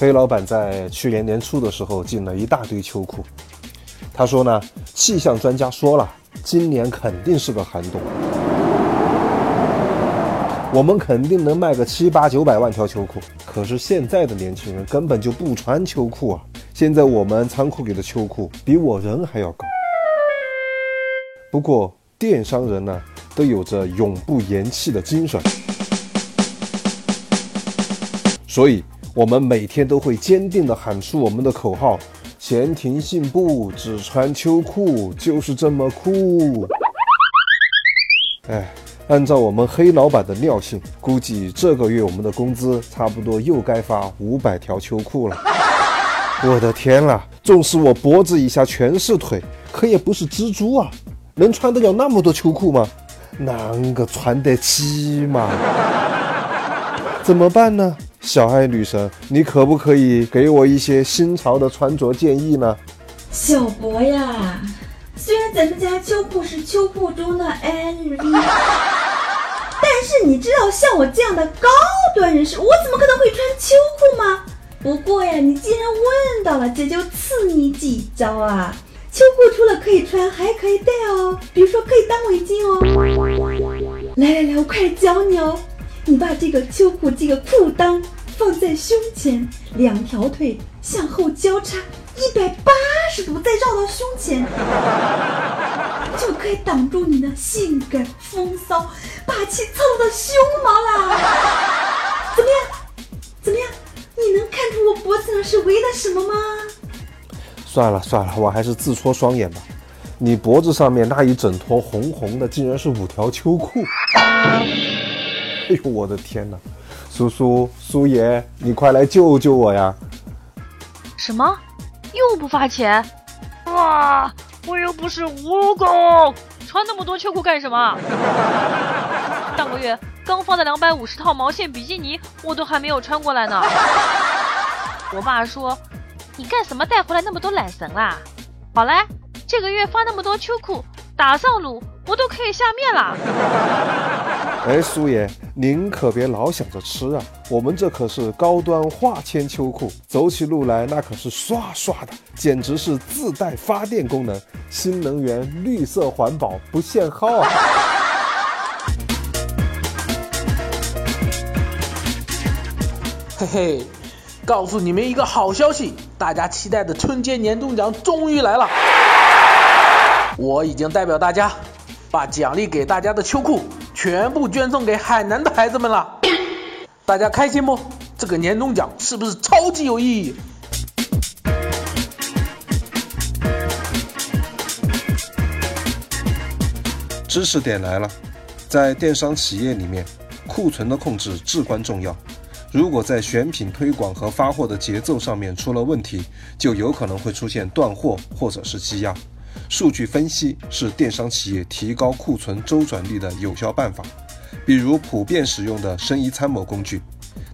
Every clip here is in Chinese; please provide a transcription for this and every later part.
黑老板在去年年初的时候进了一大堆秋裤，他说呢，气象专家说了，今年肯定是个寒冬。我们肯定能卖个七八九百万条秋裤，可是现在的年轻人根本就不穿秋裤啊！现在我们仓库里的秋裤比我人还要高。不过电商人呢，都有着永不言弃的精神，所以我们每天都会坚定地喊出我们的口号：闲庭信步，只穿秋裤，就是这么酷。哎。按照我们黑老板的尿性，估计这个月我们的工资差不多又该发五百条秋裤了。我的天啦！纵使我脖子以下全是腿，可也不是蜘蛛啊，能穿得了那么多秋裤吗？啷个穿得起嘛？怎么办呢？小爱女神，你可不可以给我一些新潮的穿着建议呢？小博呀。虽然咱们家秋裤是秋裤中的 LV，但是你知道像我这样的高端人士，我怎么可能会穿秋裤吗？不过呀，你既然问到了，姐就赐你几招啊！秋裤除了可以穿，还可以戴哦，比如说可以当围巾哦。来来来，我快来教你哦！你把这个秋裤这个裤裆放在胸前，两条腿向后交叉。一百八十度再绕到胸前，就可以挡住你的性感风骚、霸气侧漏的胸毛啦！怎么样？怎么样？你能看出我脖子上是围的什么吗？算了算了，我还是自戳双眼吧。你脖子上面那一整坨红红的，竟然是五条秋裤！哎呦，我的天哪！叔叔、叔爷，你快来救救我呀！什么？又不发钱，哇！我又不是蜈蚣，穿那么多秋裤干什么？上个月刚发的两百五十套毛线比基尼，我都还没有穿过来呢。我爸说：“你干什么带回来那么多懒神啦？”好嘞，这个月发那么多秋裤，打上卤。我都可以下面了。哎，叔爷，您可别老想着吃啊！我们这可是高端化纤秋裤，走起路来那可是唰唰的，简直是自带发电功能，新能源、绿色环保，不限号啊！嘿嘿，告诉你们一个好消息，大家期待的春节年终奖终于来了！我已经代表大家。把奖励给大家的秋裤全部捐赠给海南的孩子们了，大家开心不？这个年终奖是不是超级有意义？知识点来了，在电商企业里面，库存的控制至关重要。如果在选品推广和发货的节奏上面出了问题，就有可能会出现断货或者是积压。数据分析是电商企业提高库存周转率的有效办法，比如普遍使用的生意参谋工具，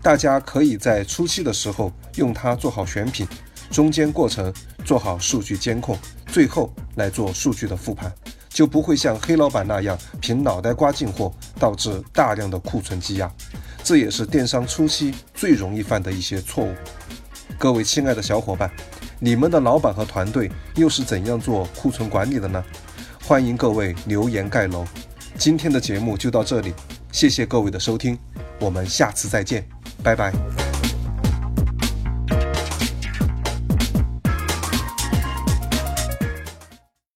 大家可以在初期的时候用它做好选品，中间过程做好数据监控，最后来做数据的复盘，就不会像黑老板那样凭脑袋瓜进货，导致大量的库存积压。这也是电商初期最容易犯的一些错误。各位亲爱的小伙伴。你们的老板和团队又是怎样做库存管理的呢？欢迎各位留言盖楼。今天的节目就到这里，谢谢各位的收听，我们下次再见，拜拜。